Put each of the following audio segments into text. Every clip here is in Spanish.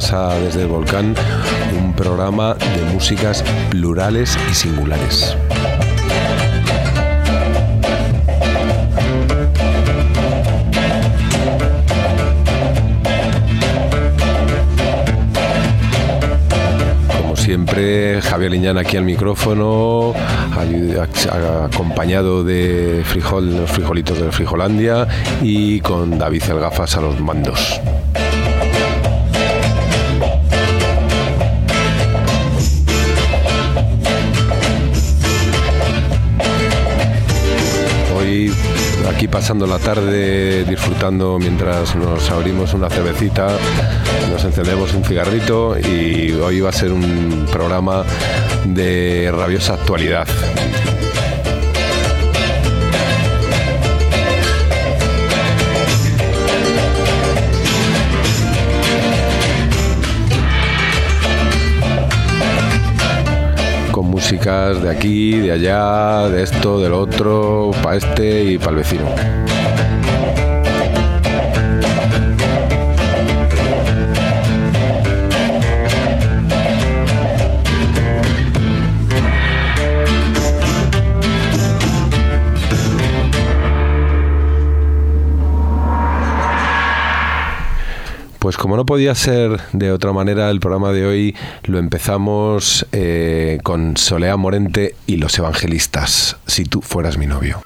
bienvenidos un día más a Desde el Volcán, un programa de músicas plurales y singulares. Como siempre, Javier Liñán aquí al micrófono, acompañado de frijol, los frijolitos de Frijolandia y con David Elgafas a los mandos. Aquí pasando la tarde, disfrutando mientras nos abrimos una cervecita, nos encendemos un cigarrito y hoy va a ser un programa de rabiosa actualidad. De aquí, de allá, de esto, del otro, para este y para el vecino. Como no podía ser de otra manera, el programa de hoy lo empezamos eh, con Solea Morente y los evangelistas, si tú fueras mi novio.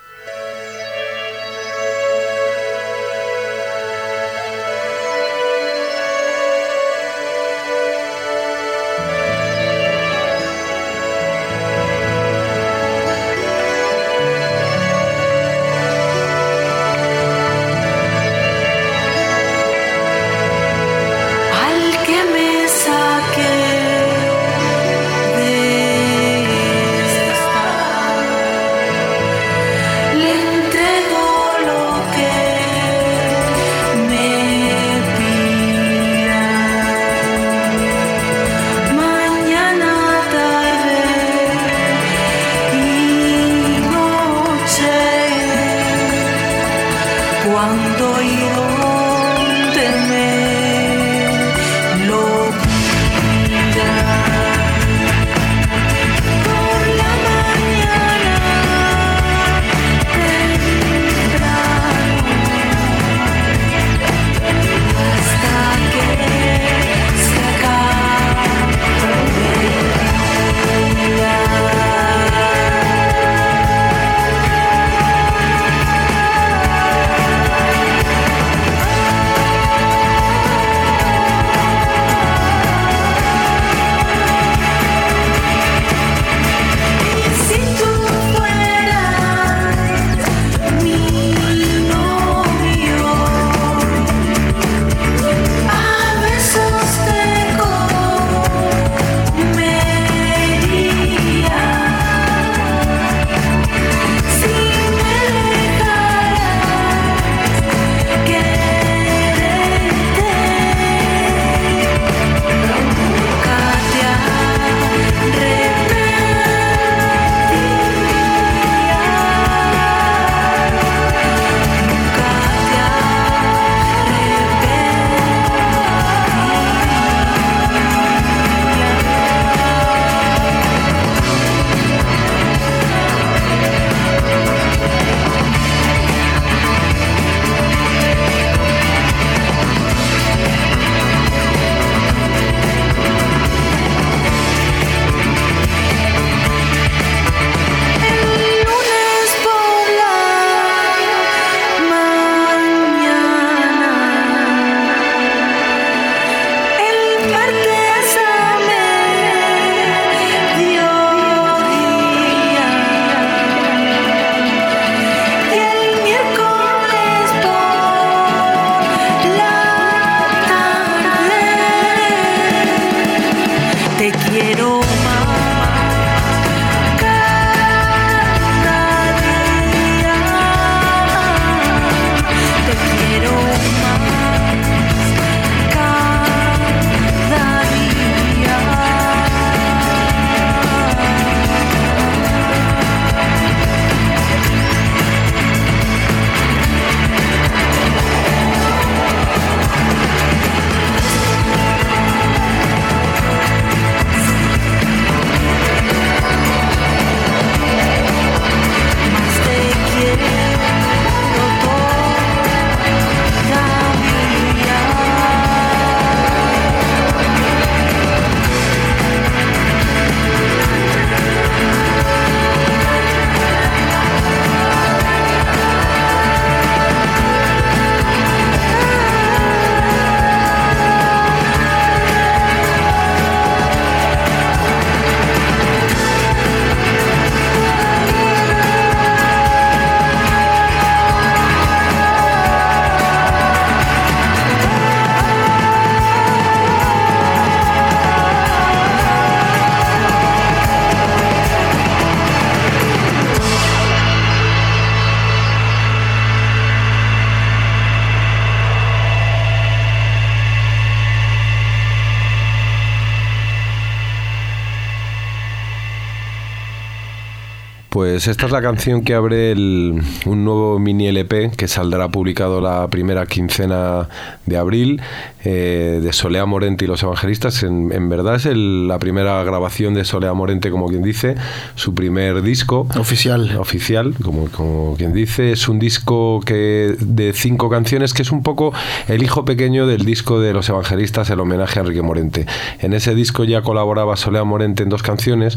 Pues esta es la canción que abre un nuevo mini LP que saldrá publicado la primera quincena de abril eh, de Solea Morente y los Evangelistas. En, verdad es la primera grabación de Solea Morente, como quien dice, su primer disco. Oficial. Oficial, como, como quien dice. Es un disco que de cinco canciones que es un poco el hijo pequeño del disco de los Evangelistas, el homenaje a Enrique Morente. En ese disco ya colaboraba Solea Morente en dos canciones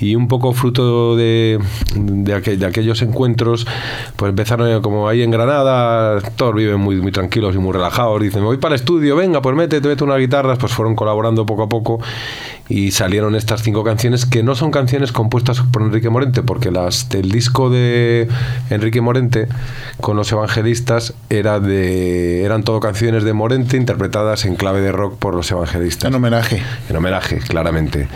y un poco fruto de, de, aquellos encuentros, pues empezaron como ahí en Granada, todos viven muy, muy tranquilos y muy relajados, dicen, voy para el estudio, venga, pues métete, mete una guitarra, pues fueron colaborando poco a poco y salieron estas cinco canciones que no son canciones compuestas por Enrique Morente, porque las del disco de Enrique Morente con los evangelistas era de, eran todo canciones de Morente interpretadas en clave de rock por los evangelistas. En homenaje. En homenaje, claramente.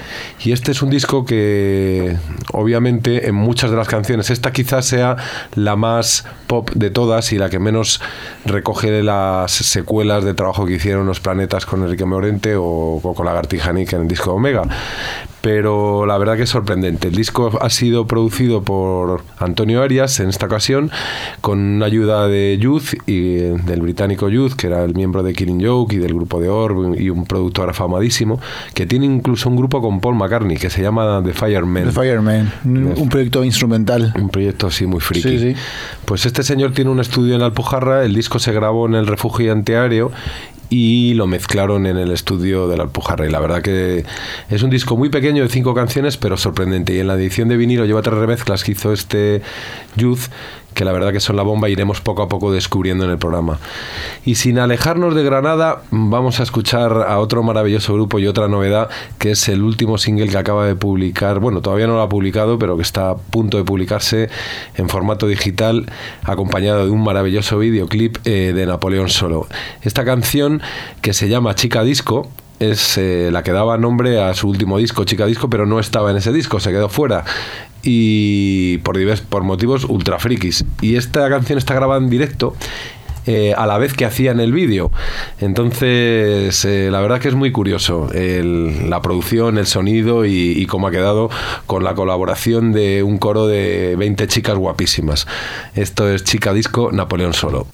Y este es un disco que obviamente en muchas de las canciones, esta quizás sea la más pop de todas y la que menos recoge las secuelas de trabajo que hicieron los planetas con Enrique Morente o, con Lagartija Nick en el disco Omega. Pero la verdad que es sorprendente. El disco ha sido producido por Antonio Arias en esta ocasión, con ayuda de Youth y del británico Youth, que era el miembro de Killing Joke y del grupo de Orb y un productor afamadísimo, que tiene incluso un grupo con Paul McCartney que se llama The Fireman. The Fireman, un proyecto instrumental. Un proyecto así muy friki. Pues este señor tiene un estudio en Alpujarra, el disco se grabó en el refugio antiaéreo y lo mezclaron en el estudio de la Alpujarra. Y la verdad que es un disco muy pequeño de cinco canciones, pero sorprendente. Y en la edición de vinilo lleva tres remezclas que hizo este Youth que la verdad que son la bomba, iremos poco a poco descubriendo en el programa. Y sin alejarnos de Granada, vamos a escuchar a otro maravilloso grupo y otra novedad, que es el último single que acaba de publicar, bueno, todavía no lo ha publicado, pero que está a punto de publicarse en formato digital, acompañado de un maravilloso videoclip eh, de Napoleón Solo. Esta canción, que se llama Chica Disco, es eh, la que daba nombre a su último disco, Chica Disco, pero no estaba en ese disco, se quedó fuera y por, por motivos ultra frikis. Y esta canción está grabada en directo. Eh, a la vez que hacían el vídeo. Entonces, eh, la verdad que es muy curioso la producción, el sonido y, y, cómo ha quedado con la colaboración de un coro de 20 chicas guapísimas. Esto es Chica Disco Napoleón Solo.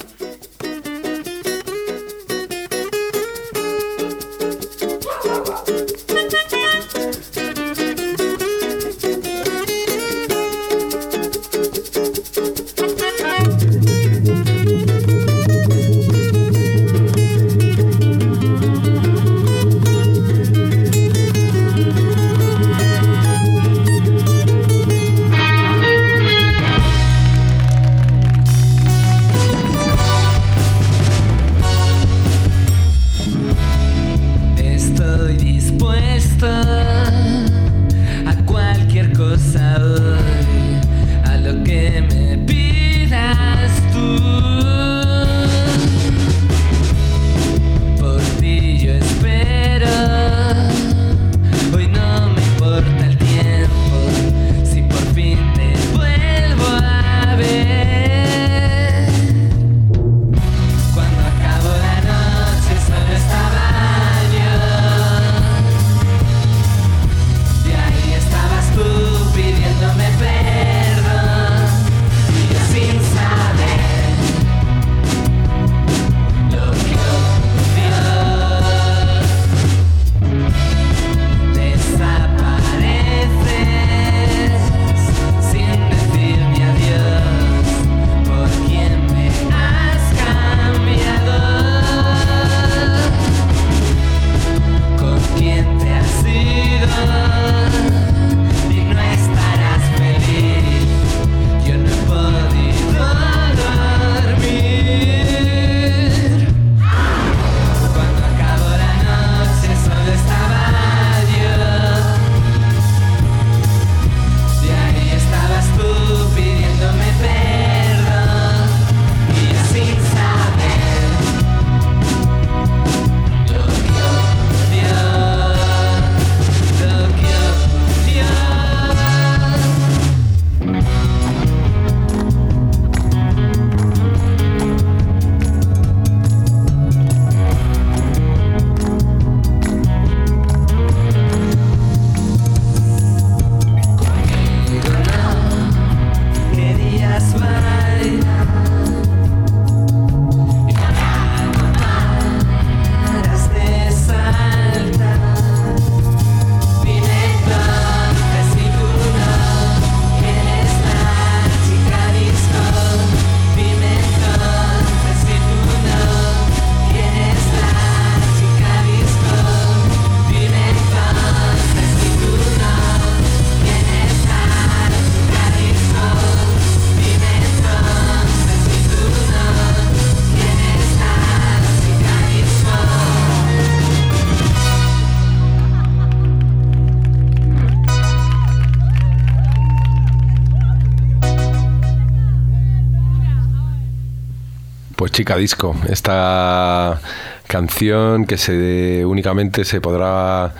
Chica Disco, esta canción que se únicamente se podrá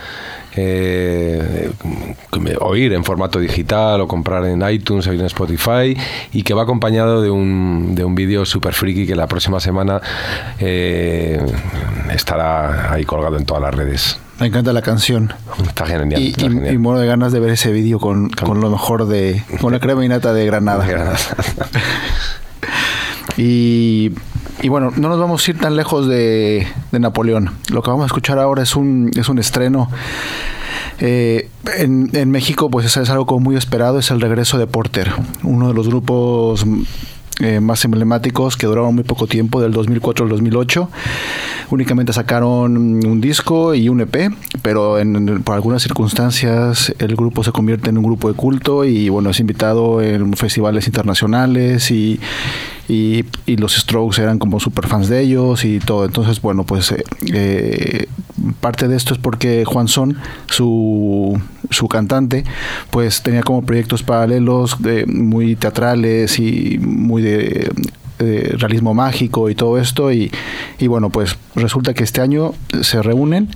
eh, oír en formato digital o comprar en iTunes o en Spotify y que va acompañado de un, de un vídeo super friki que la próxima semana eh, estará ahí colgado en todas las redes. Me encanta la canción. Está genial. Y, muero de ganas de ver ese vídeo con, con, lo mejor de. con la crema y nata de Granada. Granada. y y bueno, no nos vamos a ir tan lejos de, Napoleón. Lo que vamos a escuchar ahora es un, es un estreno. Eh, en, México, pues es, algo muy esperado, es el regreso de Porter, uno de los grupos eh, más emblemáticos que duraron muy poco tiempo, del 2004 al 2008. Únicamente sacaron un disco y un EP, pero en, por algunas circunstancias el grupo se convierte en un grupo de culto y bueno, es invitado en festivales internacionales y, y, los Strokes eran como super fans de ellos y todo. Entonces, bueno, pues eh, eh, parte de esto es porque Juan Son, su, su cantante, pues tenía como proyectos paralelos de, muy teatrales y muy de realismo mágico y todo esto y, y, bueno pues resulta que este año se reúnen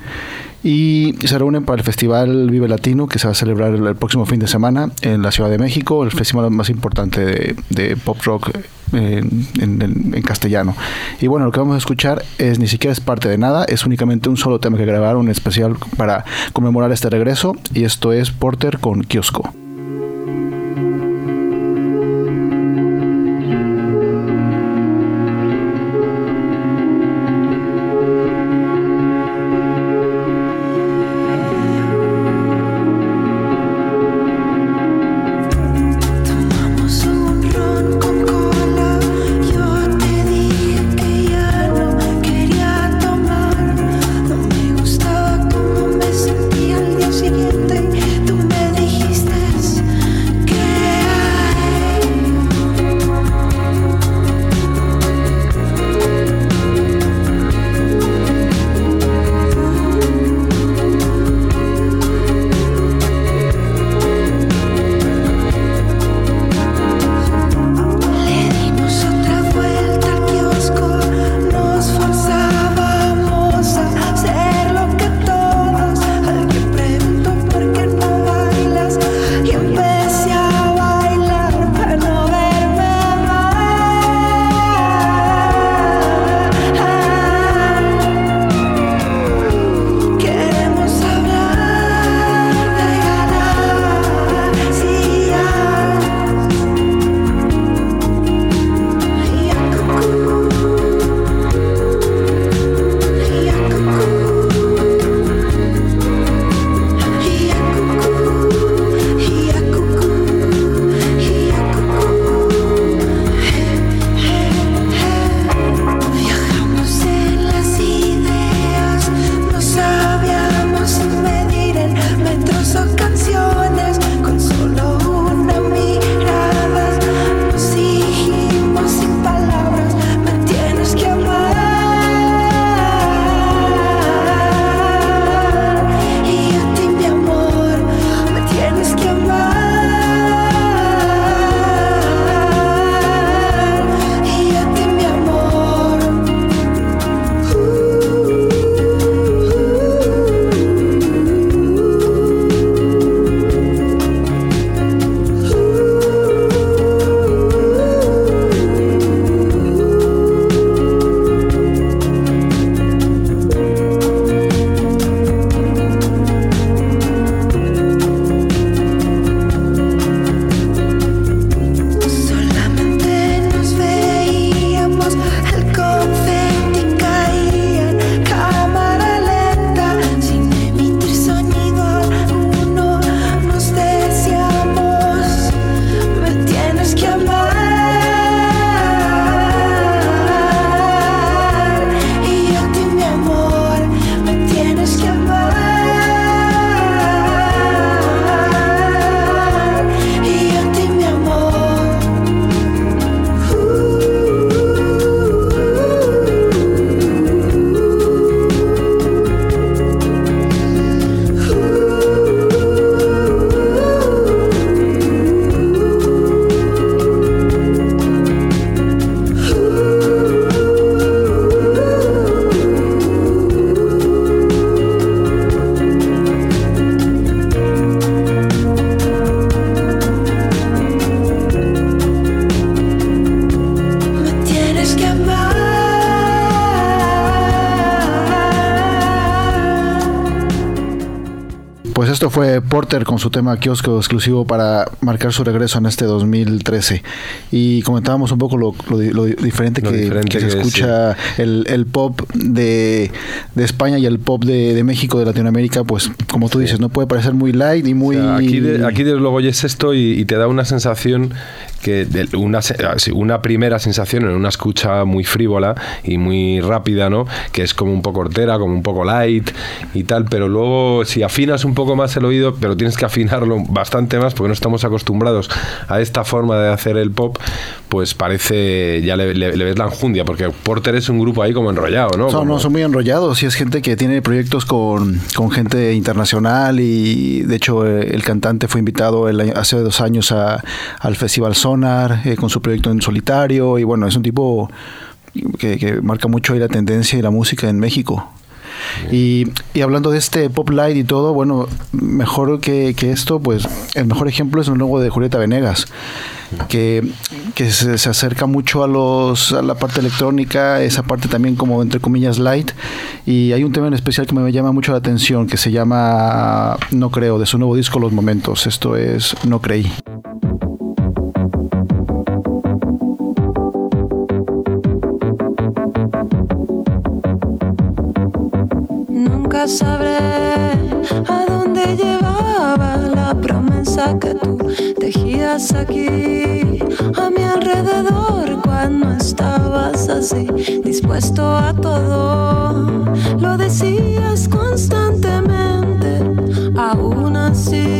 y se reúnen para el Festival Vive Latino que se va a celebrar el, próximo fin de semana en la Ciudad de México, el festival más importante de, pop rock en, castellano. Y bueno, lo que vamos a escuchar es ni siquiera es parte de nada, es únicamente un solo tema que grabaron, especial para conmemorar este regreso y esto es Porter con Kiosco. Esto fue Porter con su tema kiosco exclusivo para marcar su regreso en este 2013. Y comentábamos un poco lo, diferente, que, se escucha el, pop de, España y el pop de, México, de Latinoamérica, pues como tú dices, no puede parecer muy light y muy... aquí, aquí desde luego oyes esto y, te da una sensación que una, una primera sensación en una escucha muy frívola y muy rápida, ¿no? Que es como un poco hortera, como un poco light y tal, pero luego si afinas un poco más el oído, pero tienes que afinarlo bastante más porque no estamos acostumbrados a esta forma de hacer el pop, pues parece, ya le, ves la enjundia, porque Porter es un grupo ahí como enrollado, ¿no? Son, no, son muy enrollados y es gente que tiene proyectos con, con gente internacional y de hecho el cantante fue invitado hace dos años a, al Festival Son eh, con su proyecto en solitario y bueno, es un tipo que, marca mucho ahí la tendencia y la música en México. Y, hablando de este pop light y todo, bueno, mejor que, esto, pues el mejor ejemplo es el nuevo de Julieta Venegas, que, se, se, acerca mucho a, los, a la parte electrónica, esa parte también como entre comillas light. Y hay un tema en especial que me llama mucho la atención, que se llama No Creo, de su nuevo disco Los Momentos. Esto es No Creí. Sabré a dónde llevaba la promesa que tú tejías aquí a mi alrededor cuando estabas así, dispuesto a todo. Lo decías constantemente, aún así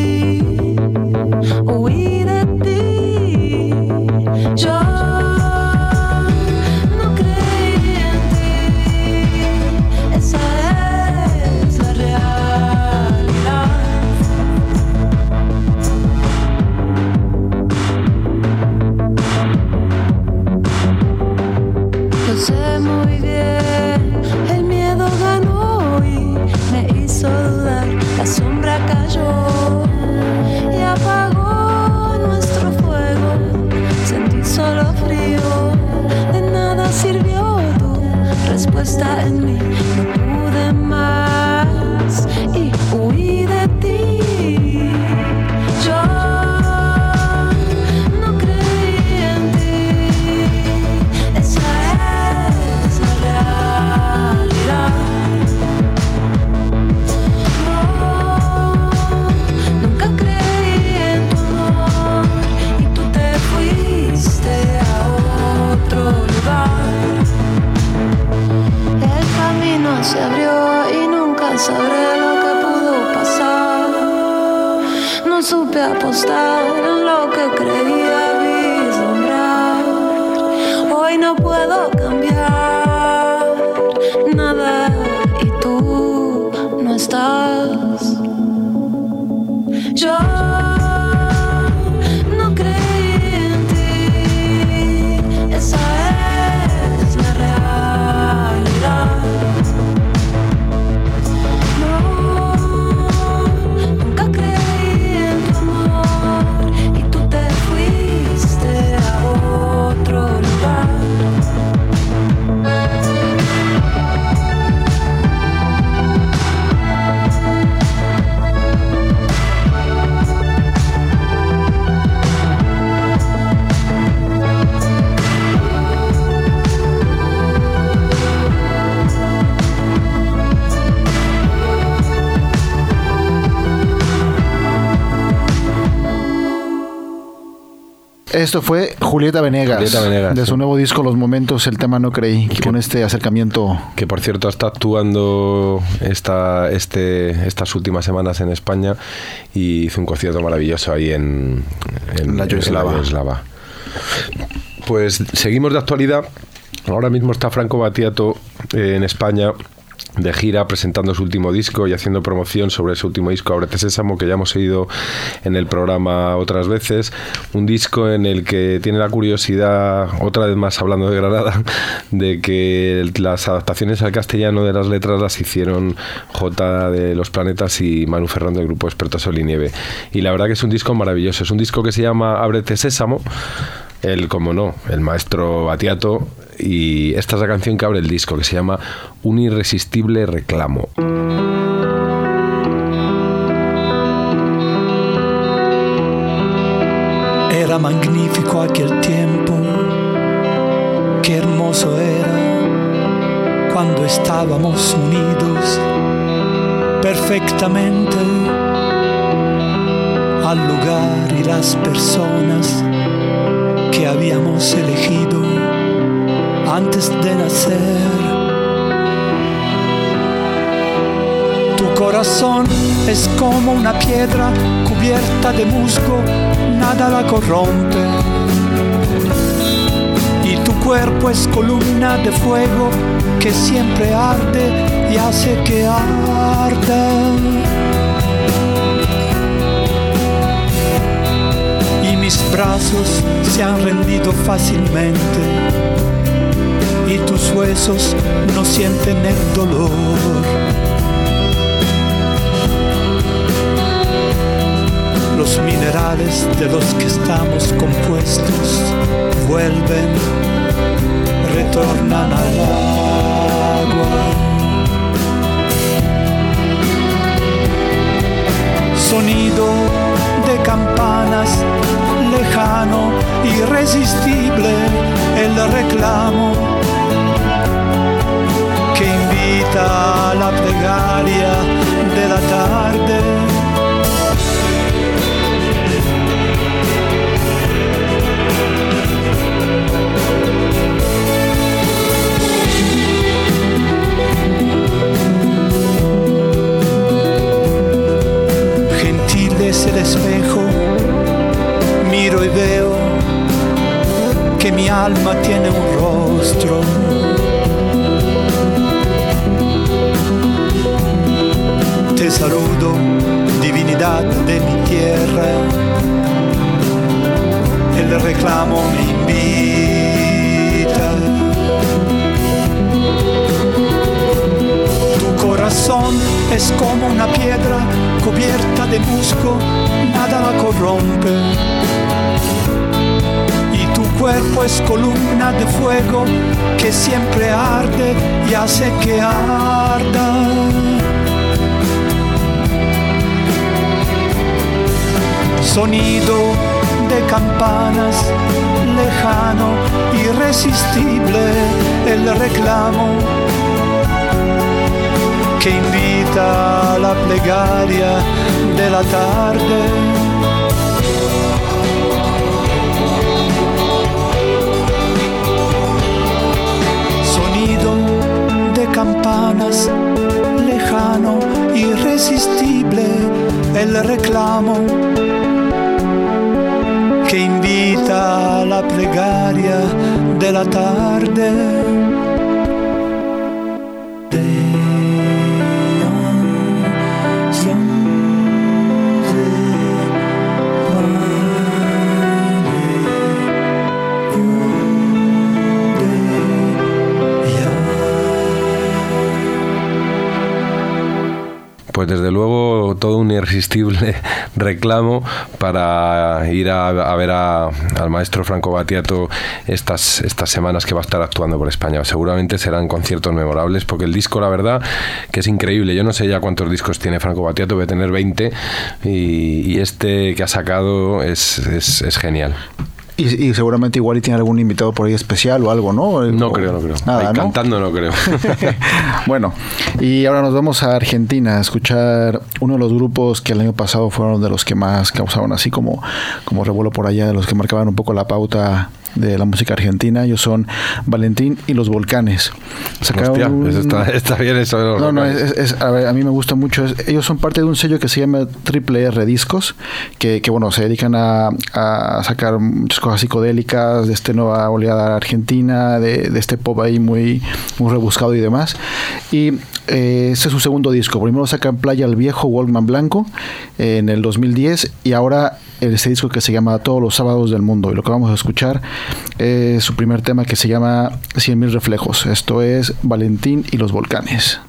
Esto fue Julieta Venegas, de su nuevo disco Los Momentos, el tema No Creí, con este acercamiento. Que por cierto está actuando esta, este, estas últimas semanas en España y hizo un concierto maravilloso ahí en, la Yoslava. Pues seguimos de actualidad. Ahora mismo está Franco Batiato eh, en España de gira presentando su último disco y haciendo promoción sobre su último disco Ábrete Sésamo que ya hemos oído en el programa otras veces. Un disco en el que tiene la curiosidad otra vez más hablando de Granada de que las adaptaciones al castellano de las letras las hicieron J de los Planetas y Manu Ferrando del grupo Experto Sol y Nieve. Y la verdad que es un disco maravilloso. Es un disco que se llama Ábrete Sésamo él, como no, el maestro Batiato, y esta es la canción que abre el disco, que se llama Un irresistible reclamo. Era magnífico aquel tiempo, qué hermoso era cuando estábamos unidos perfectamente al lugar y las personas que habíamos elegido antes de nacer. Tu corazón es como una piedra cubierta de musgo, nada la corrompe. Y tu cuerpo es columna de fuego que siempre arde y hace que arda. Mis brazos se han rendido fácilmente y tus huesos no sienten el dolor. Los minerales de los que estamos compuestos vuelven, retornan al agua. Sonido de campanas lejano, irresistible el reclamo que invita a la plegaria de la tarde. Gentil es el espejo, y veo que mi alma tiene un rostro. Te saludo, divinidad de mi tierra. El reclamo me invita. Tu corazón es como una piedra cubierta de musgo, nada la corrompe cuerpo es columna de fuego que siempre arde y hace que arda. Sonido de campanas lejano, irresistible el reclamo que invita a la plegaria de la tarde. Campanas lejano, irresistible el reclamo que invita a la plegaria de la tarde. Desde luego todo un irresistible reclamo para ir a, a ver a- al maestro Franco Battiato estas, estas semanas que va a estar actuando por España. Seguramente serán conciertos memorables porque el disco, la verdad, que es increíble. Yo no sé ya cuántos discos tiene Franco Battiato, debe tener 20 y, este que ha sacado es, es genial. Y, y seguramente igual y tiene algún invitado por ahí especial o algo, ¿no? No O- creo, no creo. Nada, ¿no? Cantando no creo. bueno, y ahora nos vamos a Argentina a escuchar uno de los grupos que el año pasado fueron de los que más causaron así como, como revuelo por allá, de los que marcaban un poco la pauta de la música argentina. Ellos son Valentín y los Volcanes. Hostia, un- eso está, está bien eso. de los no, no, locales. es, es- a, ver, a mí me gusta mucho. Es- ellos son parte de un sello que se llama Triple R Discos, que, que, bueno, se dedican a, a sacar muchas cosas psicodélicas de este nueva oleada argentina, de, de este pop ahí muy, muy rebuscado y demás. Y eh, ese es su segundo disco. Primero sacan Playa al Viejo, Walkman Blanco, eh, en el 2010, y ahora este disco que se llama Todos los sábados del mundo. Y lo que vamos a escuchar es su primer tema que se llama Cien mil reflejos. Esto es Valentín y los volcanes.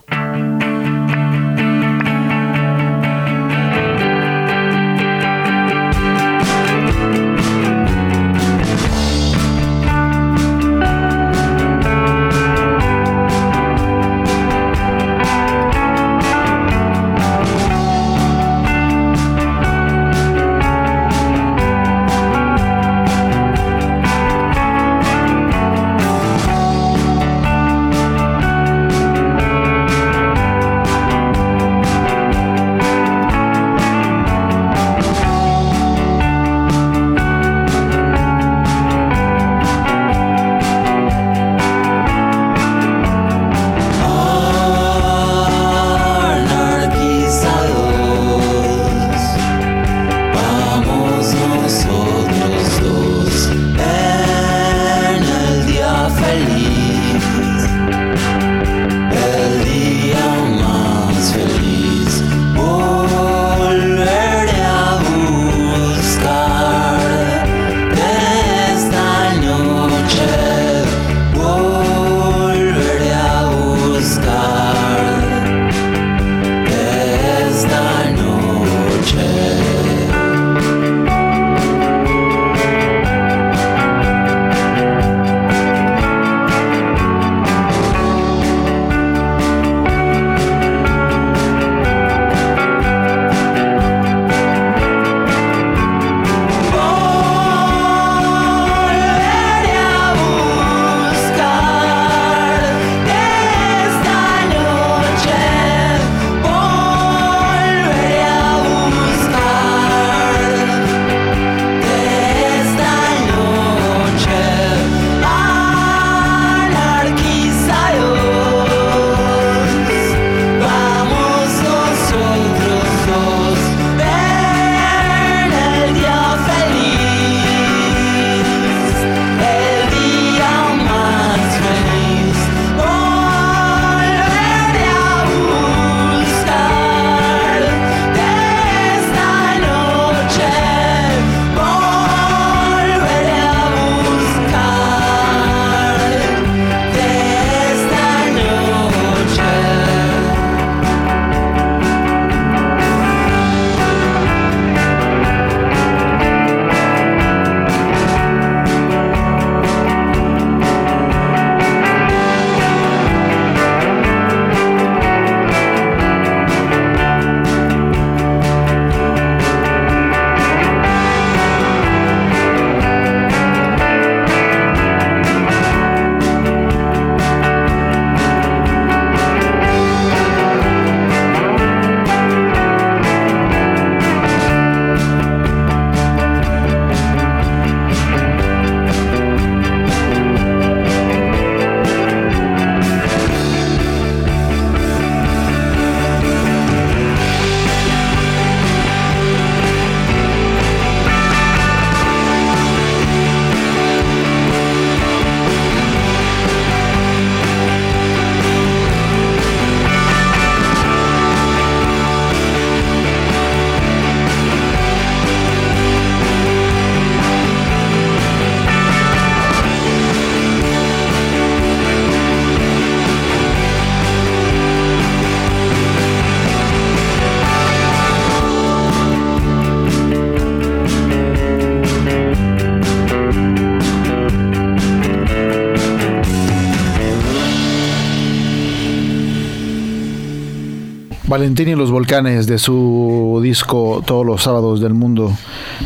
Valentín y los volcanes de su disco Todos los sábados del mundo.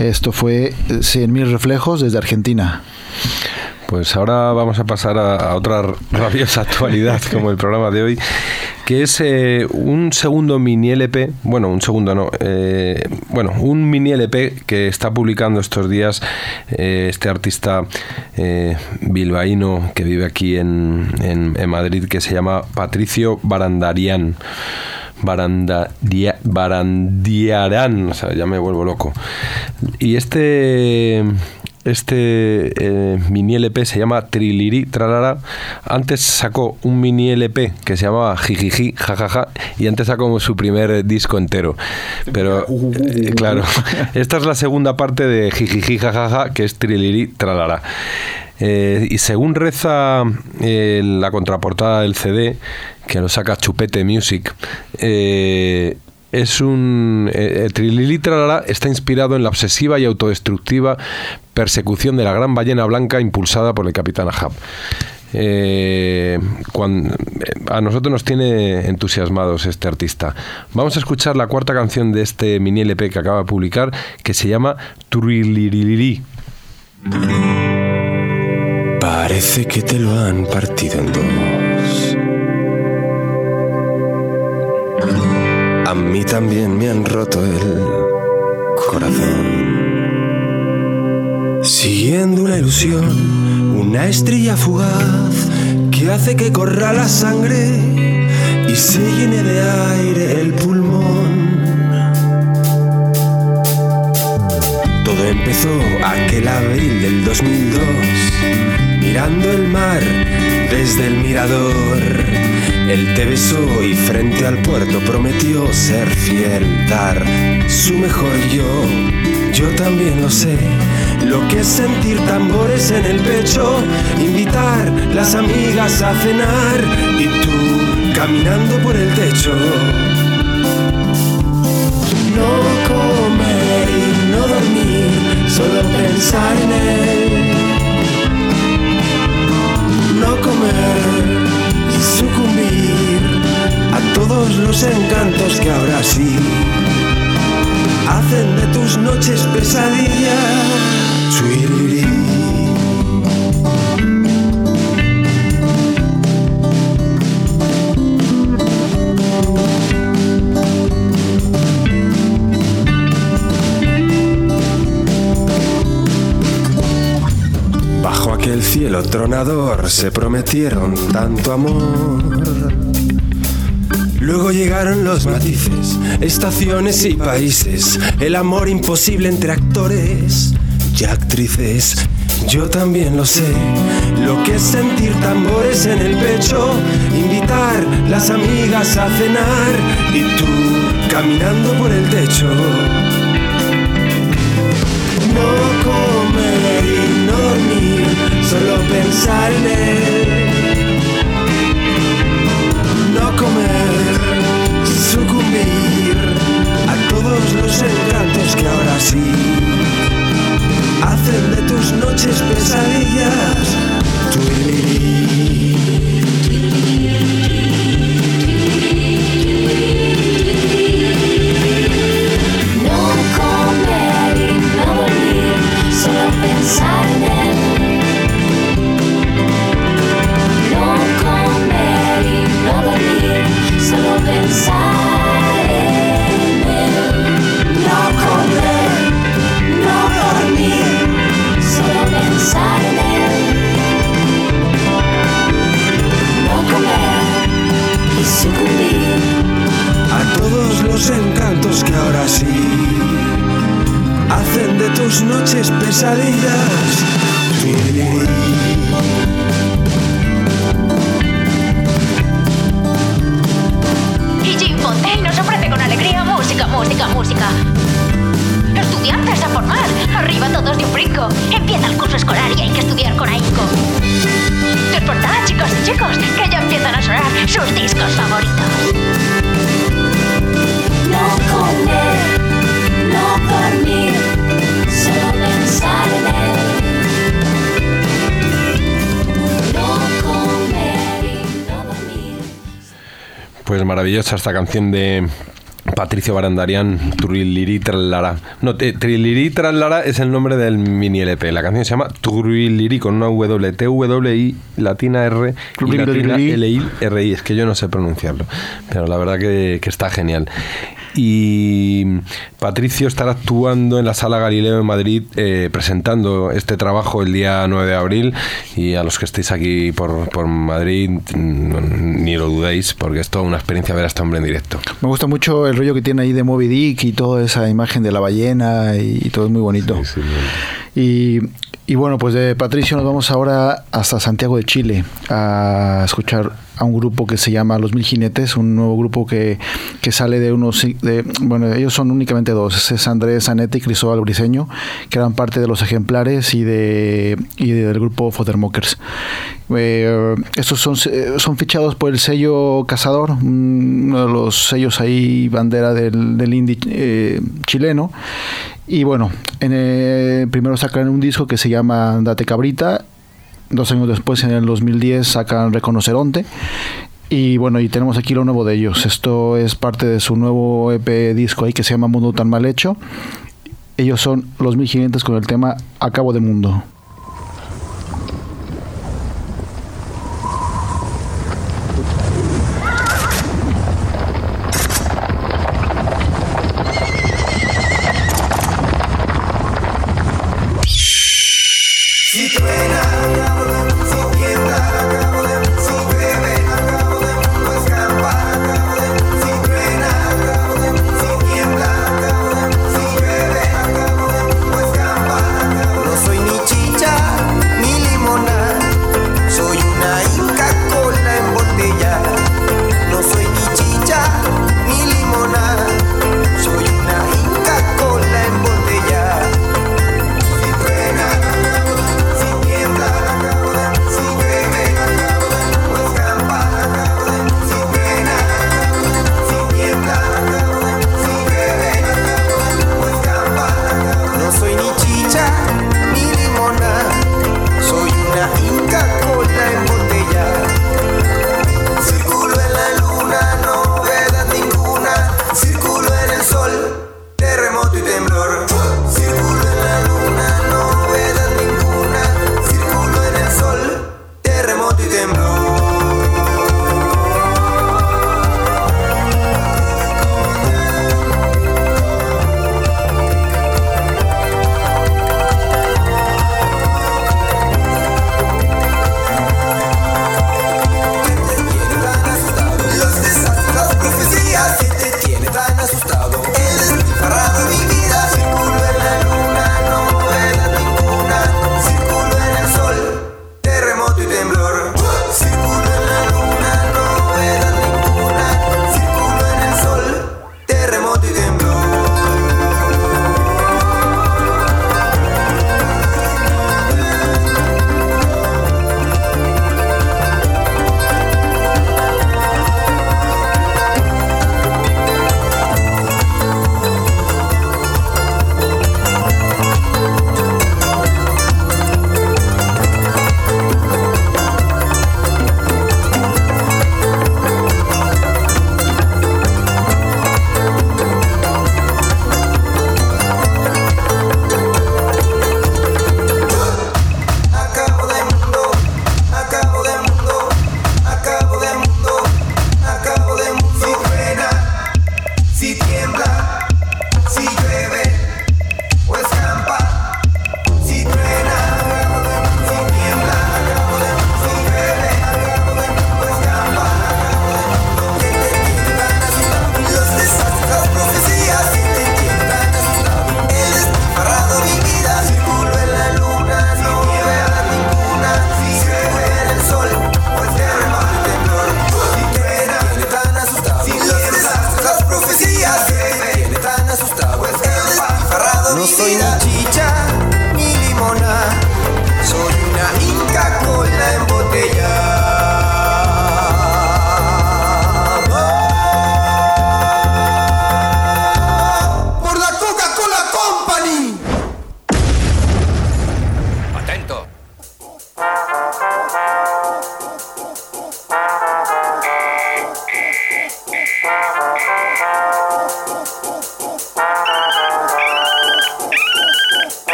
Esto fue 100.000 reflejos desde Argentina. Pues ahora vamos a pasar a, otra rabiosa actualidad como el programa de hoy, que es eh, un segundo mini LP, bueno, un segundo no, eh, bueno, un mini LP que está publicando estos días eh, este artista bilbaíno que vive aquí en, en, Madrid, que se llama Patricio Barandarian. Barandiarán, o sea, ya me vuelvo loco. Y este este eh, mini LP se llama Triliri Tralara. Antes sacó un mini LP que se llamaba Jijiji Jajaja y antes sacó su primer disco entero. Pero eh, claro, esta es la segunda parte de Jijiji Jajaja que es Triliri Tralara. Eh, y según reza la contraportada del CD, que lo saca Chupete Music, es un. Eh, está inspirado en la obsesiva y autodestructiva persecución de la gran ballena blanca impulsada por el capitán Ahab. Eh, a nosotros nos tiene entusiasmados este artista. Vamos a escuchar la cuarta canción de este mini LP que acaba de publicar que se llama Turiliriri. Parece que te lo han partido en dos. A mí también me han roto el corazón. Siguiendo una ilusión, una estrella fugaz que hace que corra la sangre y se llene de aire el pulmón. Todo empezó aquel abril del 2002, mirando el mar desde el mirador él te besó y frente al puerto prometió ser fiel, dar su mejor yo. Yo también lo sé, lo que es sentir tambores en el pecho, invitar las amigas a cenar y tú caminando por el techo. No comer y no dormir, solo pensar en él. No comer sucumbir a todos los encantos que ahora sí hacen de tus noches pesadillas. El cielo tronador se prometieron tanto amor. Luego llegaron los matices, estaciones y países, el amor imposible entre actores y actrices. Yo también lo sé, lo que es sentir tambores en el pecho, invitar las amigas a cenar y tú caminando por el techo. No solo pensar en él. No comer, sucumbir a todos los encantos que ahora sí hacen de tus noches pesadillas. Tu No noches maravillosa esta canción de Patricio Barandarian, Triliri Trallara. No, Triliri Trallara es el nombre del mini LP. La canción se llama Triliri con una W, T W I latina R y latina L I R I. Es que yo no sé pronunciarlo, pero la verdad que, que está genial. Y Patricio estará actuando en la Sala Galileo en Madrid eh, presentando este trabajo el día 9 de abril y a los que estéis aquí por, por Madrid mm, ni lo dudéis porque es toda una experiencia ver a este hombre en directo. Me gusta mucho el rollo que tiene ahí de Moby Dick y toda esa imagen de la ballena y, todo es muy bonito. Y, y bueno, pues de Patricio nos vamos ahora hasta Santiago de Chile a escuchar a un grupo que se llama Los Mil Jinetes, un nuevo grupo que, que sale de unos... De, bueno, ellos son únicamente dos, es Andrés Zanetti y Cristóbal Briseño, que eran parte de los ejemplares y, de, y del grupo Fodermokers. Eh, estos son, eh, son fichados por el sello Cazador, uno de los sellos ahí, bandera del, del indie eh, chileno. Y bueno, en el, primero sacan un disco que se llama Date Cabrita. Dos años después, en el 2010, sacan Reconoceronte. Y bueno, y tenemos aquí lo nuevo de ellos. Esto es parte de su nuevo EP disco ahí que se llama Mundo Tan Mal Hecho. Ellos son los 1500 con el tema Acabo de Mundo.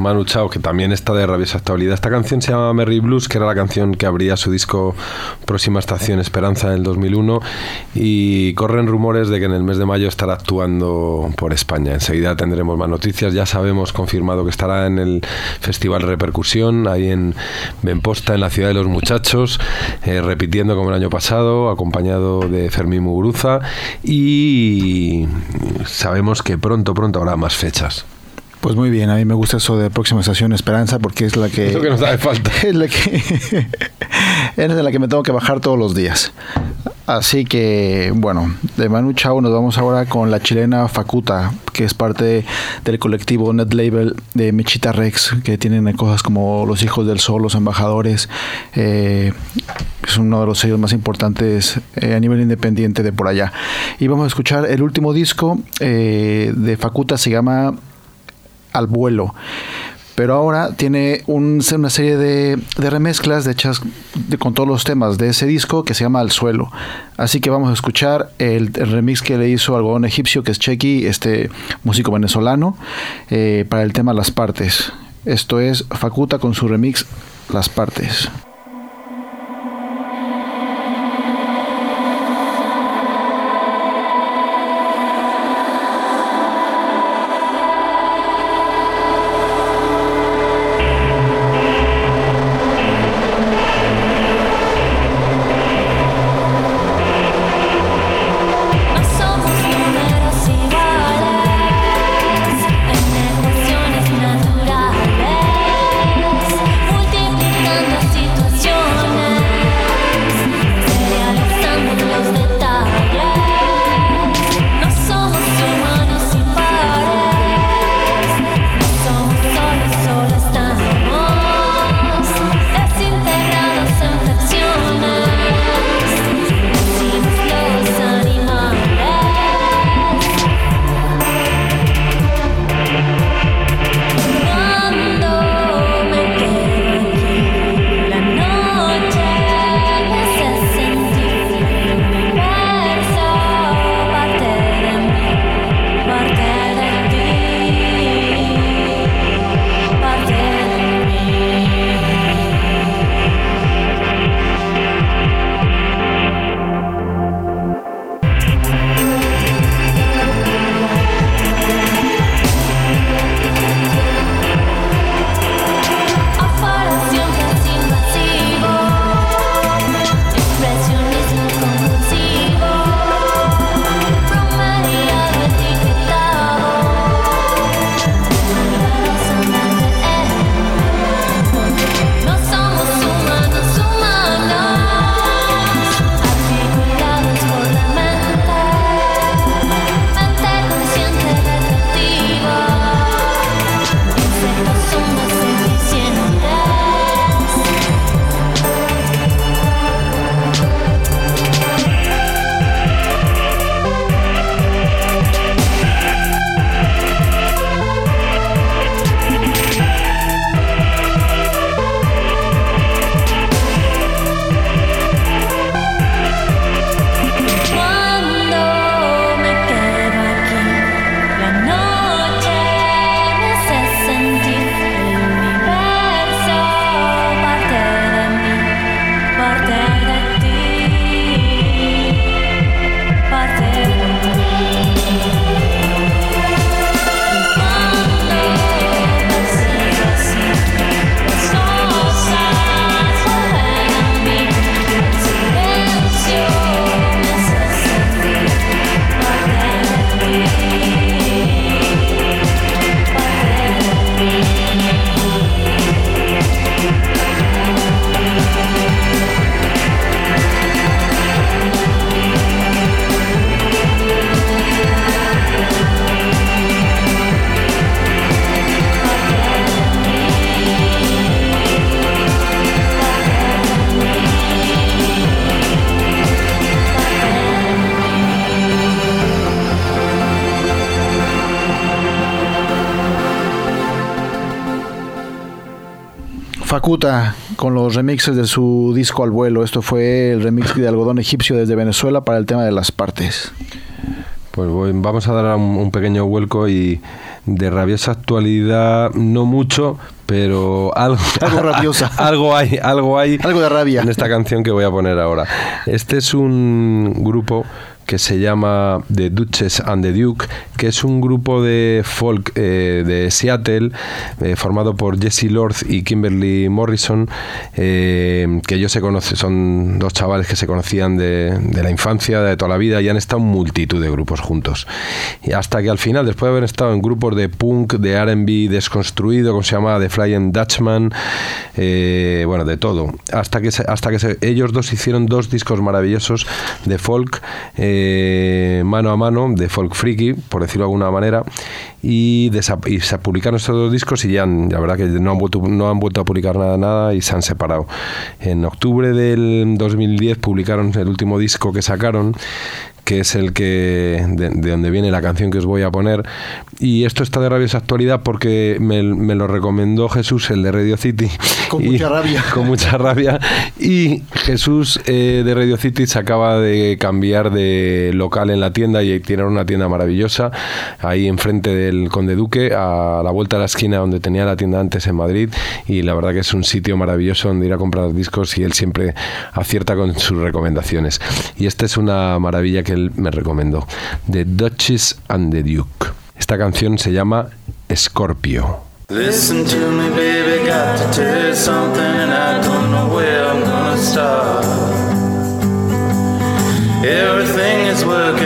Manu Chao, que también está de rabiosa actualidad. Esta canción se llama Merry Blues, que era la canción que abría su disco Próxima Estación Esperanza del 2001. Y corren rumores de que en el mes de mayo estará actuando por España. Enseguida tendremos más noticias. Ya sabemos confirmado que estará en el Festival Repercusión, ahí en Benposta, en la ciudad de los muchachos, eh, repitiendo como el año pasado, acompañado de Fermín Muguruza. Y sabemos que pronto, pronto habrá más fechas. Pues muy bien, a mí me gusta eso de próxima estación Esperanza porque es la que Es lo que nos hace falta. es la que es de la que me tengo que bajar todos los días. Así que, bueno, de Manu Chao nos vamos ahora con la chilena Facuta, que es parte del colectivo Net Label de Mechita Rex, que tienen cosas como Los Hijos del Sol, Los Embajadores. eh, es uno de los sellos más importantes eh, a nivel independiente de por allá. Y vamos a escuchar el último disco eh, de Facuta, se llama Al Vuelo pero ahora tiene un- una serie de, remezclas de hechas con todos los temas de ese disco que se llama Al Suelo. Así que vamos a escuchar el, el remix que le hizo Algodón Egipcio, que es Chequi, este músico venezolano, eh, para el tema Las Partes. Esto es Facuta con su remix Las Partes. Facuta con los remixes de su disco al vuelo. Esto fue el remix de algodón egipcio desde Venezuela para el tema de las partes. Pues voy- vamos a dar un, un pequeño vuelco y de rabiosa actualidad no mucho, pero algo, Algo rabiosa. algo hay, algo hay Algo de rabia. en esta canción que voy a poner ahora. Este es un grupo que se llama The Duchess and the Duke, que es un grupo de folk eh, de Seattle eh, formado por Jesse Lord y Kimberly Morrison, eh, que ellos se conocen, son dos chavales que se conocían de, la infancia, de toda la vida, y han estado en multitud de grupos juntos. Y hasta que al final, después de haber estado en grupos de punk, de RB desconstruido, como se llama The Flying Dutchman, bueno, de todo, hasta que, se- hasta que ellos dos hicieron dos discos maravillosos de folk mano a mano, de folk freaky, por decirlo de alguna manera, y, y se publicaron estos dos discos y ya la verdad que no han, vuelto, no han vuelto a publicar nada, nada y se han separado. En octubre del 2010 publicaron el último disco que sacaron que es el que de, de donde viene la canción que os voy a poner. Y esto está de rabiosa actualidad porque me, me lo recomendó Jesús el de Radio City. Con Y- mucha rabia. con mucha rabia. Y Jesús eh, de Radio City se acaba de cambiar de local en la tienda y tiene una tienda maravillosa ahí enfrente del Conde Duque a la vuelta de la esquina donde tenía la tienda antes en Madrid. Y la verdad que es un sitio maravilloso donde ir a comprar discos y él siempre acierta con sus recomendaciones. Y esta es una maravilla que me recomendó The Duchess and the Duke esta canción se llama Scorpio. Everything is working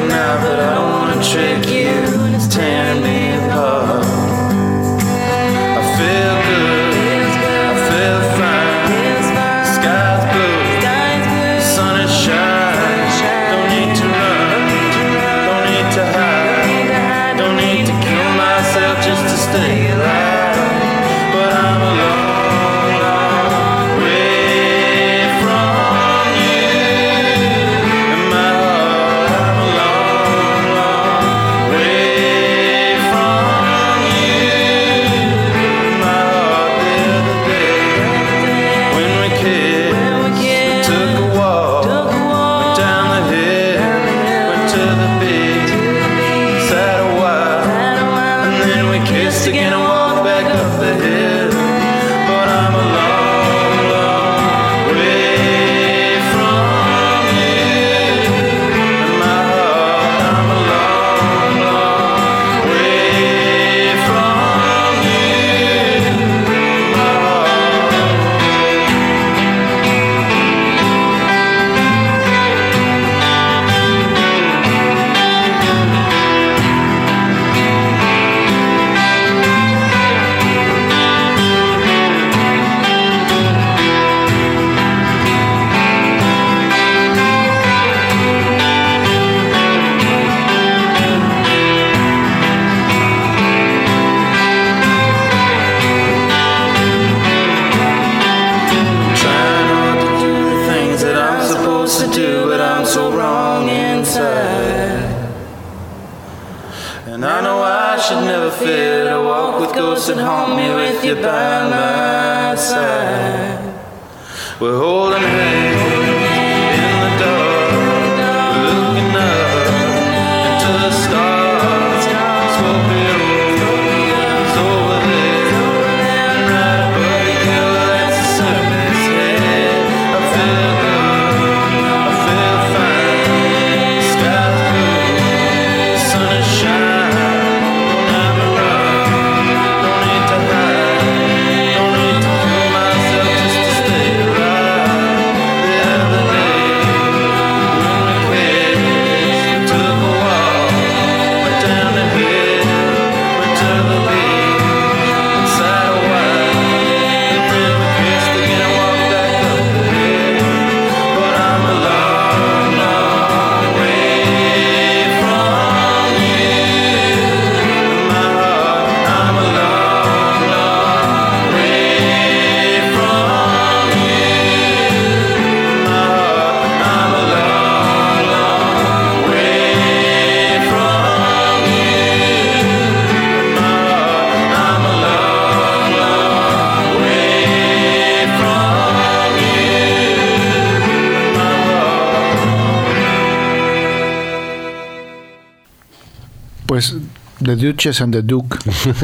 Pues The Duchess and the Duke.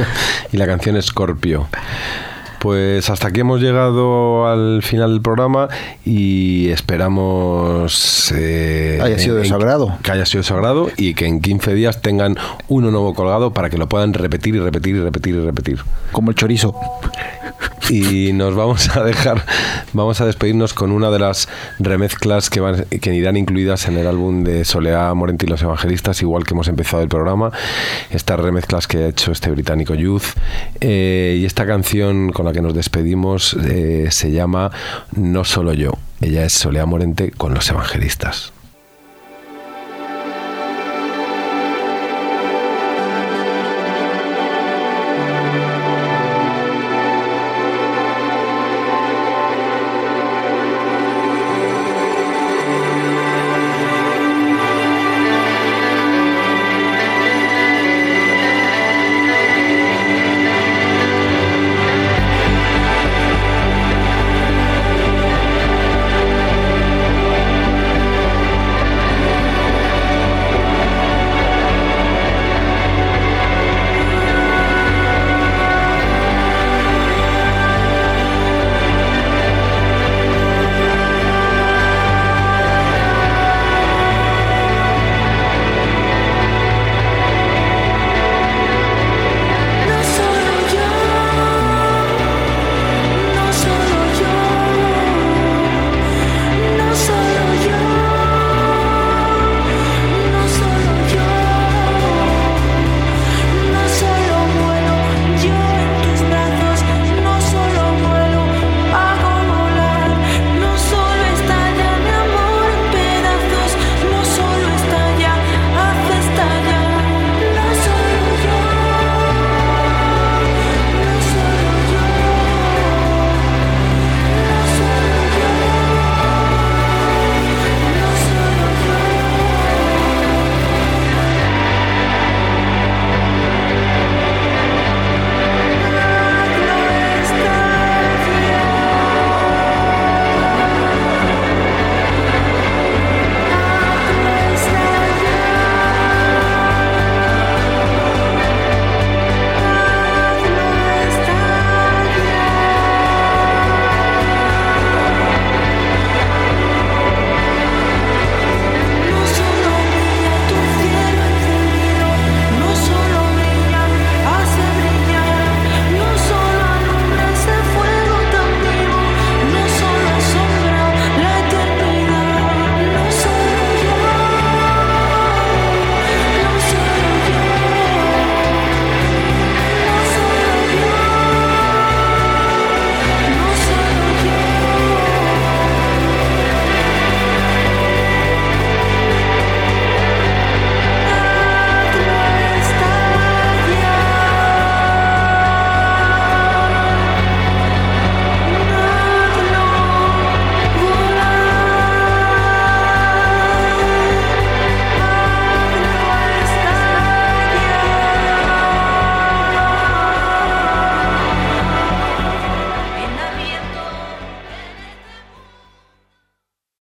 y la canción Scorpio. Pues hasta aquí hemos llegado al final del programa y esperamos eh, Haya sido de que haya sido de su agrado y que en 15 días tengan uno nuevo colgado para que lo puedan repetir y repetir y repetir y repetir. Como el chorizo. Y nos vamos a dejar, vamos a despedirnos con una de las remezclas que, que irán incluidas en el álbum de Soleá Morente y los Evangelistas, igual que hemos empezado el programa. Estas remezclas que ha hecho este británico Youth. Eh, y esta canción con la que nos despedimos eh, se llama No solo yo. Ella es Soleá Morente con los Evangelistas.